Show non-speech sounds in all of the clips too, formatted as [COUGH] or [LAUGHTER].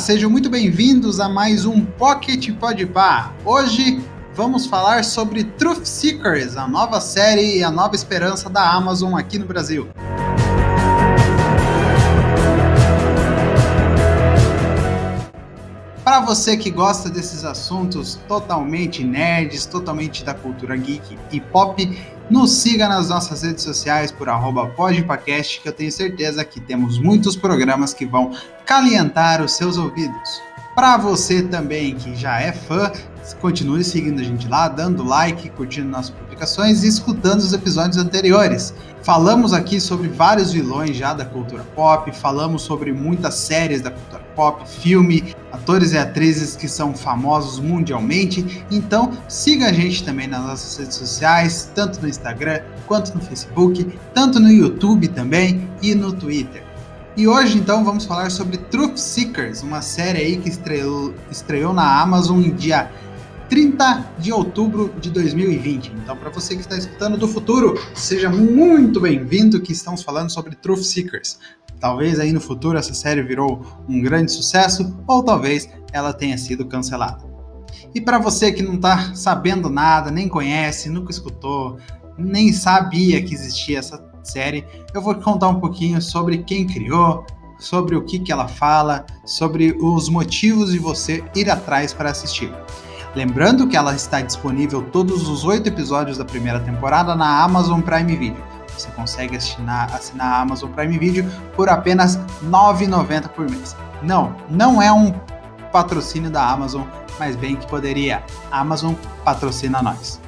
Sejam muito bem-vindos a mais um Pocket Podpah. Hoje vamos falar sobre Truth Seekers, a nova série e a nova esperança da Amazon aqui no Brasil. Para você que gosta desses assuntos totalmente nerds, totalmente da cultura geek e pop, nos siga nas nossas redes sociais por podpacast, que eu tenho certeza que temos muitos programas que vão calientar os seus ouvidos. Para você também que já é fã, continue seguindo a gente lá, dando like, curtindo nossas publicações e escutando os episódios anteriores. Falamos aqui sobre vários vilões já da cultura pop, falamos sobre muitas séries da cultura pop, filme, atores e atrizes que são famosos mundialmente. Então, siga a gente também nas nossas redes sociais, tanto no Instagram quanto no Facebook, tanto no YouTube também e no Twitter. E hoje então vamos falar sobre Truth Seekers, uma série aí que estreou, estreou na Amazon em dia 30 de outubro de 2020. Então, para você que está escutando do futuro, seja muito bem-vindo que estamos falando sobre Truth Seekers. Talvez aí no futuro essa série virou um grande sucesso ou talvez ela tenha sido cancelada. E para você que não está sabendo nada, nem conhece, nunca escutou, nem sabia que existia essa série, eu vou contar um pouquinho sobre quem criou, sobre o que, que ela fala, sobre os motivos de você ir atrás para assistir. Lembrando que ela está disponível todos os oito episódios da primeira temporada na Amazon Prime Video. Você consegue assinar, assinar a Amazon Prime Video por apenas R$ 9,90 por mês. Não, não é um patrocínio da Amazon, mas bem que poderia. A Amazon patrocina nós.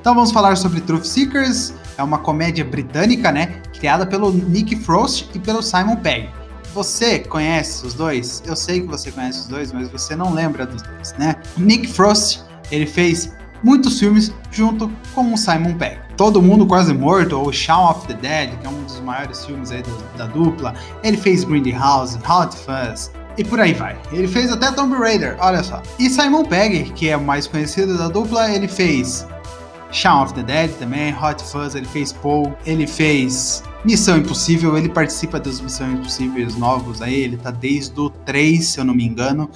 Então vamos falar sobre Truth Seekers. É uma comédia britânica, né? Criada pelo Nick Frost e pelo Simon Pegg você conhece os dois? Eu sei que você conhece os dois, mas você não lembra dos dois, né? Nick Frost, ele fez muitos filmes junto com o Simon Pegg. Todo Mundo Quase Morto, ou Shaun of the Dead, que é um dos maiores filmes aí da, dupla. Ele fez Grindhouse, Hot Fuzz, e por aí vai. Ele fez até Tomb Raider, olha só. E Simon Pegg, que é o mais conhecido da dupla, ele fez Shaun of the Dead também, Hot Fuzz, ele fez Paul, ele fez Missão Impossível, ele participa das Missões Impossíveis novos aí, ele tá desde o 3, se eu não me engano,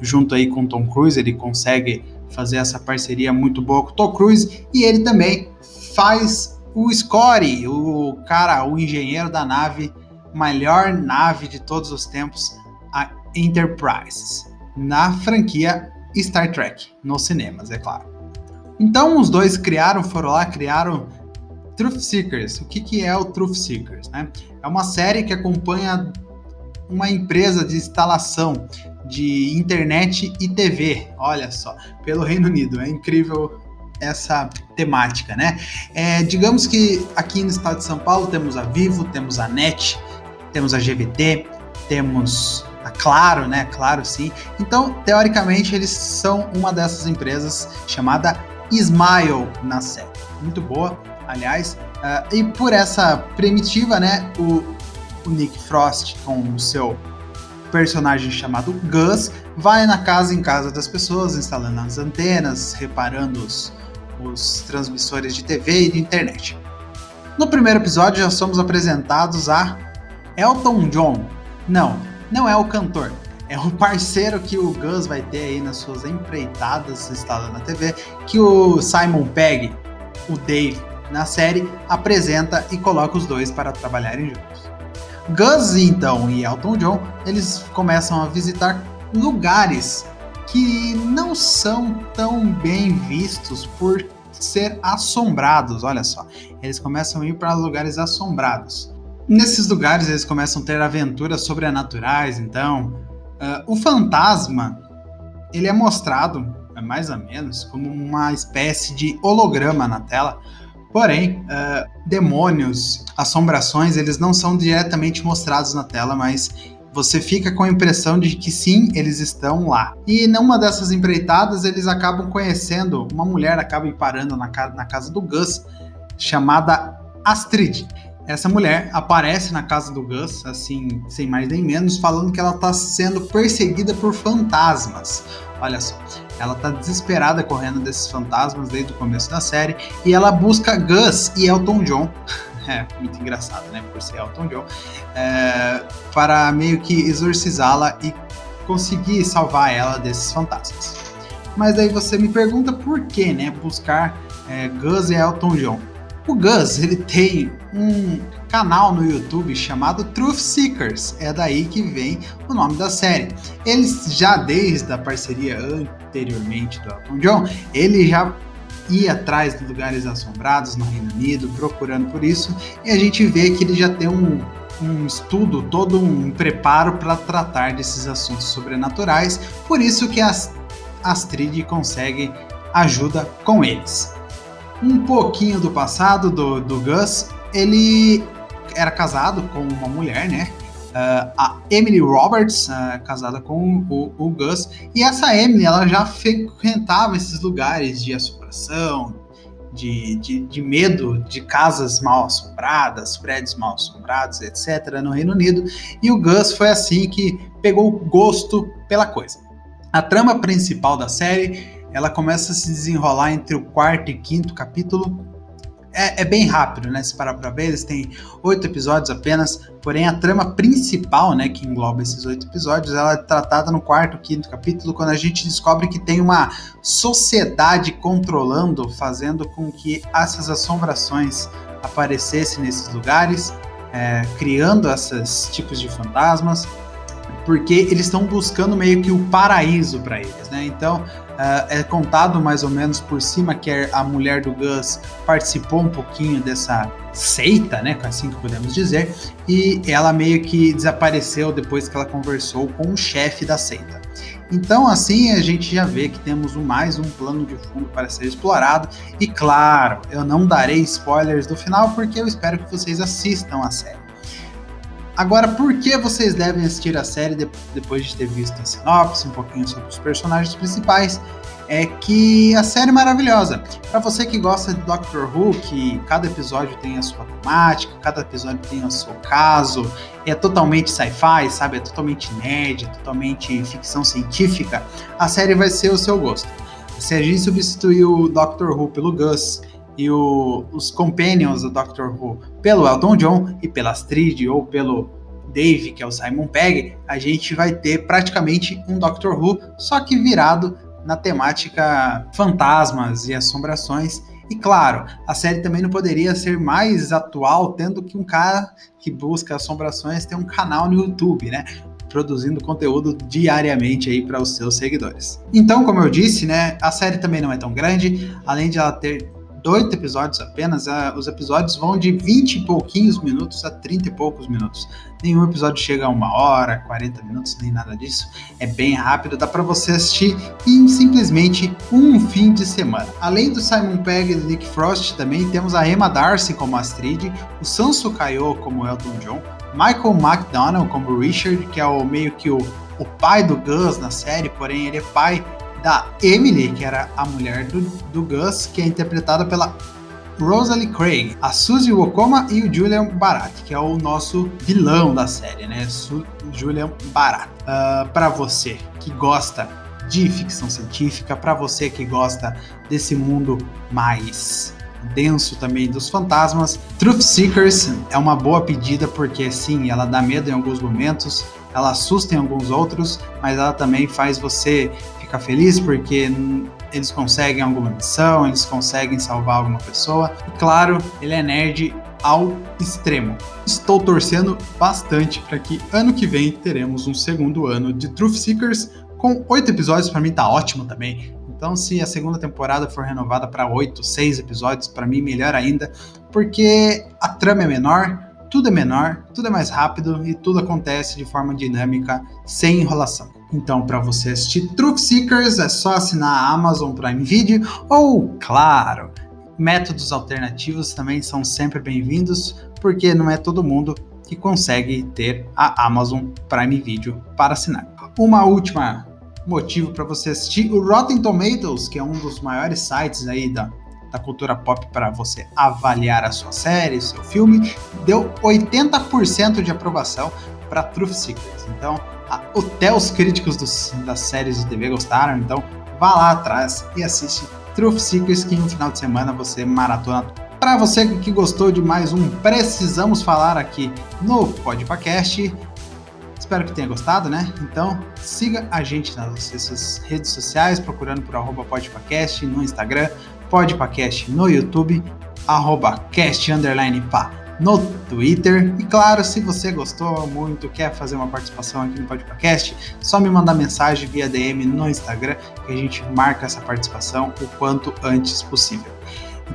junto aí com Tom Cruise, ele consegue fazer essa parceria muito boa com Tom Cruise e ele também faz o Scotty, o cara, o engenheiro da nave, melhor nave de todos os tempos, a Enterprise, na franquia Star Trek, nos cinemas, é claro. Então os dois criaram, foram lá, criaram Truth Seekers. O que, que é o Truth Seekers? Né? É uma série que acompanha uma empresa de instalação de internet e TV, olha só, pelo Reino Unido. É incrível essa temática, né? É, digamos que aqui no estado de São Paulo temos a Vivo, temos a NET, temos a GVT, temos a Claro, né? Claro, sim. Então, teoricamente, eles são uma dessas empresas chamada Smile na série. Muito boa, aliás. Uh, e por essa primitiva, né, o, o Nick Frost com o seu personagem chamado Gus vai na casa em casa das pessoas, instalando as antenas, reparando os, os transmissores de TV e de internet. No primeiro episódio já somos apresentados a Elton John. Não, não é o cantor. É o parceiro que o Gus vai ter aí nas suas empreitadas instalando na TV, que o Simon Pegg, o Dave, na série, apresenta e coloca os dois para trabalharem juntos. Gus, então, e Elton John, eles começam a visitar lugares que não são tão bem vistos por ser assombrados, olha só. Eles começam a ir para lugares assombrados. Nesses lugares eles começam a ter aventuras sobrenaturais, então. Uh, o fantasma, ele é mostrado, mais ou menos, como uma espécie de holograma na tela, Porém, uh, demônios, assombrações, eles não são diretamente mostrados na tela, mas você fica com a impressão de que sim, eles estão lá. E numa dessas empreitadas, eles acabam conhecendo uma mulher, acaba parando na, casa, na casa do Gus, chamada Astrid. Essa mulher aparece na casa do Gus, assim, sem mais nem menos, falando que ela está sendo perseguida por fantasmas. Olha só, ela tá desesperada correndo desses fantasmas desde o começo da série e ela busca Gus e Elton John [LAUGHS] muito engraçado, né, por ser Elton John, é, para meio que exorcizá-la e conseguir salvar ela desses fantasmas. Mas aí você me pergunta por que, né, buscar é, Gus e Elton John. O Gus, ele tem um canal no YouTube chamado Truth Seekers, é daí que vem o nome da série. Eles já desde a parceria anteriormente do Elton John, ele já ir atrás de lugares assombrados no Reino Unido, procurando por isso, e a gente vê que ele já tem um, um estudo, todo um preparo para tratar desses assuntos sobrenaturais, por isso que a Astrid consegue ajuda com eles. Um pouquinho do passado do, do Gus, ele era casado com uma mulher, né? Uh, a Emily Roberts, uh, casada com o, o, Gus, e essa Emily ela já frequentava esses lugares de assombração, de, de, de, medo de casas mal assombradas, prédios mal assombrados, etc., no Reino Unido, e o Gus foi assim que pegou gosto pela coisa. A trama principal da série ela começa a se desenrolar entre o quarto e quinto capítulo é, é, bem rápido, né? Se parar pra ver, eles têm oito episódios apenas, porém a trama principal, né, que engloba esses oito episódios, ela é tratada no quarto, quinto capítulo, quando a gente descobre que tem uma sociedade controlando, fazendo com que essas assombrações aparecessem nesses lugares, é, criando esses tipos de fantasmas, porque eles estão buscando meio que o paraíso para eles, né? Então Uh, é contado mais ou menos por cima que a mulher do Gus participou um pouquinho dessa seita, né, assim que podemos dizer, e ela meio que desapareceu depois que ela conversou com o chefe da seita. Então, assim, a gente já vê que temos mais um plano de fundo para ser explorado. E claro, eu não darei spoilers do final porque eu espero que vocês assistam a série. Agora, por que vocês devem assistir a série de, depois de ter visto a sinopse, um pouquinho sobre os personagens principais? É que a série é maravilhosa. Para você que gosta de Doctor Who, que cada episódio tem a sua temática, cada episódio tem o seu caso, é totalmente sci-fi, sabe? É totalmente nerd, é totalmente ficção científica, a série vai ser o seu gosto. Se a gente substituir o Doctor Who pelo Gus e o, os companions do Doctor Who pelo Elton John e pela Astrid ou pelo Dave, que é o Simon Pegg, a gente vai ter praticamente um Doctor Who, só que virado na temática fantasmas e assombrações. E claro, a série também não poderia ser mais atual, tendo que um cara que busca assombrações tem um canal no YouTube, né? Produzindo conteúdo diariamente aí para os seus seguidores. Então, como eu disse, né, a série também não é tão grande, além de ela ter oito episódios apenas, uh, os episódios vão de 20 e pouquinhos minutos a 30 e poucos minutos. Nenhum episódio chega a uma hora, 40 minutos, nem nada disso. É bem rápido, dá para você assistir em simplesmente um fim de semana. Além do Simon Pegg e do Nick Frost, também temos a Emma Darcy como Astrid, o Sansu Kayo como Elton John, Michael McDonald como Richard, que é o meio que o, o pai do Gus na série, porém ele é pai da Emily, que era a mulher do, do Gus, que é interpretada pela Rosalie Craig, a Suzy Wokoma e o Julian Barat, que é o nosso vilão da série, né? Su Julian Barat. Uh, ah, para você que gosta de ficção científica, para você que gosta desse mundo mais denso também dos fantasmas, Truth Seekers é uma boa pedida porque sim, ela dá medo em alguns momentos, ela assusta em alguns outros, mas ela também faz você ficar feliz porque eles conseguem alguma missão, eles conseguem salvar alguma pessoa. E claro, ele é nerd ao extremo. Estou torcendo bastante para que ano que vem teremos um segundo ano de Truth Seekers com oito episódios. Para mim tá ótimo também. Então, se a segunda temporada for renovada para oito, seis episódios, para mim melhor ainda, porque a trama é menor, tudo é menor, tudo é mais rápido e tudo acontece de forma dinâmica, sem enrolação. Então, para você assistir Truth Seekers, é só assinar a Amazon Prime Video ou, claro, métodos alternativos também são sempre bem-vindos, porque não é todo mundo que consegue ter a Amazon Prime Video para assinar. Uma última motivo para você assistir o Rotten Tomatoes, que é um dos maiores sites aí da, da cultura pop para você avaliar a sua série, seu filme, deu 80% de aprovação para Truth Secrets. Então, até os críticos dos, das séries de TV gostaram, então vá lá atrás e assiste Truth Secrets, que no final de semana você maratona. Para você que gostou de mais um Precisamos Falar aqui no Podpacast, espero que tenha gostado, né? Então siga a gente nas redes sociais, procurando por arroba no Instagram, podpacast no YouTube, arroba cast underline no Twitter. E claro, se você gostou muito, quer fazer uma participação aqui no podcast, só me mandar mensagem via DM no Instagram que a gente marca essa participação o quanto antes possível.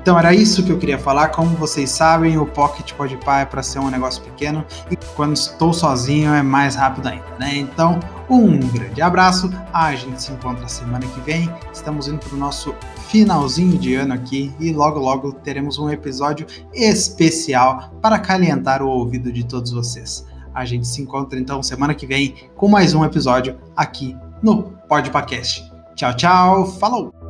Então era isso que eu queria falar. Como vocês sabem, o Pocket Podpah é para ser um negócio pequeno e quando estou sozinho é mais rápido ainda, né? Então, um grande abraço. A gente se encontra semana que vem. Estamos indo para o nosso finalzinho de ano aqui e logo logo teremos um episódio especial para calentar o ouvido de todos vocês. A gente se encontra então semana que vem com mais um episódio aqui no Podpacast. Tchau, tchau. Falou!